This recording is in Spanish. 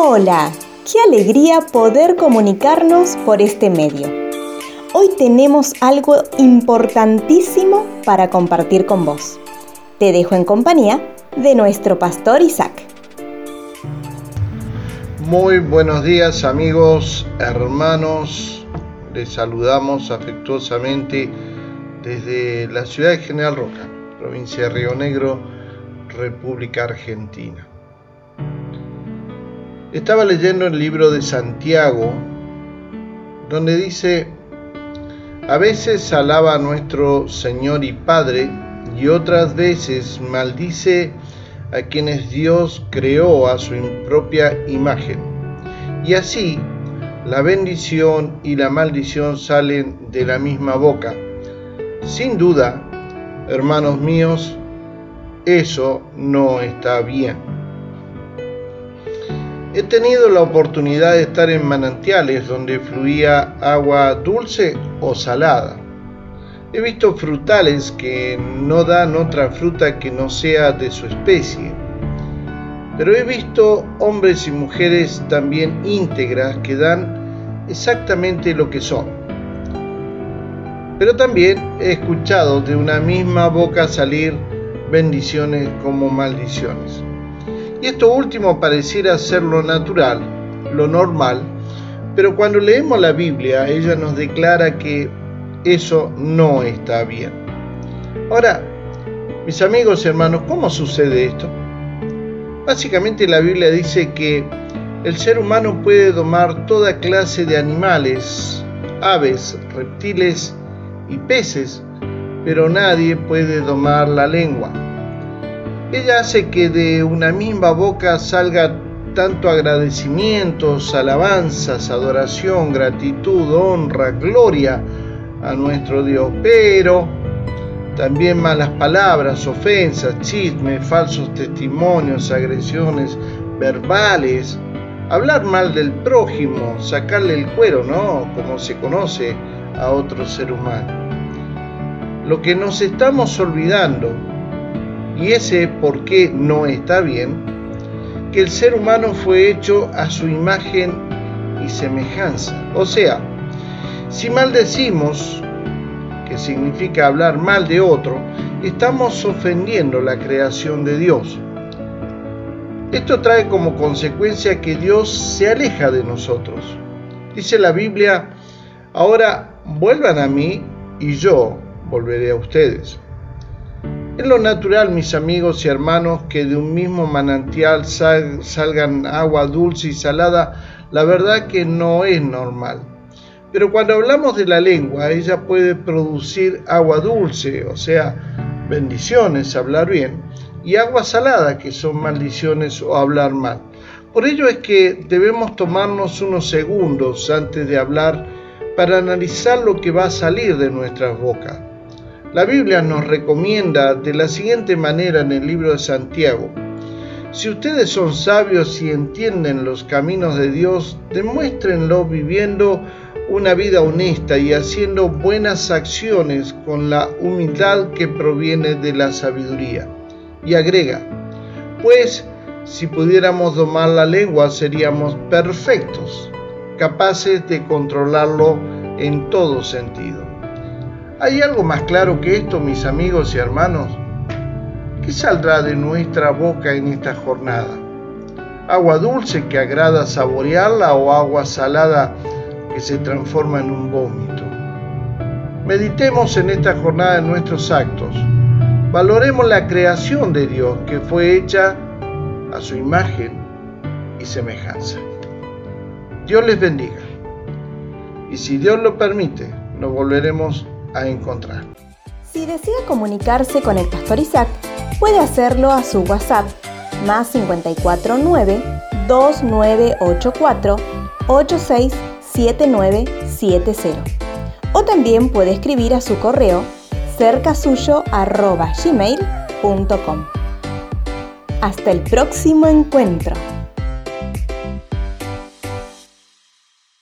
Hola, qué alegría poder comunicarnos por este medio. Hoy tenemos algo importantísimo para compartir con vos. Te dejo en compañía de nuestro pastor Isaac. Muy buenos días amigos, hermanos. Les saludamos afectuosamente desde la ciudad de General Roca, provincia de Río Negro, República Argentina. Estaba leyendo el libro de Santiago, donde dice, a veces alaba a nuestro Señor y Padre y otras veces maldice a quienes Dios creó a su propia imagen. Y así, la bendición y la maldición salen de la misma boca. Sin duda, hermanos míos, eso no está bien. He tenido la oportunidad de estar en manantiales donde fluía agua dulce o salada. He visto frutales que no dan otra fruta que no sea de su especie. Pero he visto hombres y mujeres también íntegras que dan exactamente lo que son. Pero también he escuchado de una misma boca salir bendiciones como maldiciones. Y esto último pareciera ser lo natural, lo normal, pero cuando leemos la Biblia, ella nos declara que eso no está bien. Ahora, mis amigos y hermanos, ¿cómo sucede esto? Básicamente la Biblia dice que el ser humano puede domar toda clase de animales, aves, reptiles y peces, pero nadie puede domar la lengua. Ella hace que de una misma boca salga tanto agradecimientos, alabanzas, adoración, gratitud, honra, gloria a nuestro Dios, pero también malas palabras, ofensas, chismes, falsos testimonios, agresiones verbales, hablar mal del prójimo, sacarle el cuero, ¿no? Como se conoce a otro ser humano. Lo que nos estamos olvidando y ese por qué no está bien, que el ser humano fue hecho a su imagen y semejanza. O sea, si maldecimos, que significa hablar mal de otro, estamos ofendiendo la creación de Dios. Esto trae como consecuencia que Dios se aleja de nosotros. Dice la Biblia, ahora vuelvan a mí y yo volveré a ustedes. Es lo natural, mis amigos y hermanos, que de un mismo manantial salgan agua dulce y salada. La verdad que no es normal. Pero cuando hablamos de la lengua, ella puede producir agua dulce, o sea, bendiciones, hablar bien, y agua salada, que son maldiciones o hablar mal. Por ello es que debemos tomarnos unos segundos antes de hablar para analizar lo que va a salir de nuestras bocas. La Biblia nos recomienda de la siguiente manera en el libro de Santiago. Si ustedes son sabios y entienden los caminos de Dios, demuéstrenlo viviendo una vida honesta y haciendo buenas acciones con la humildad que proviene de la sabiduría. Y agrega, pues si pudiéramos domar la lengua seríamos perfectos, capaces de controlarlo en todo sentido. ¿Hay algo más claro que esto, mis amigos y hermanos? ¿Qué saldrá de nuestra boca en esta jornada? ¿Agua dulce que agrada saborearla o agua salada que se transforma en un vómito? Meditemos en esta jornada nuestros actos. Valoremos la creación de Dios que fue hecha a su imagen y semejanza. Dios les bendiga. Y si Dios lo permite, nos volveremos a encontrar. Si desea comunicarse con el pastor Isaac, puede hacerlo a su WhatsApp más 549 2984 867970 o también puede escribir a su correo cercasuyo@gmail.com. Hasta el próximo encuentro.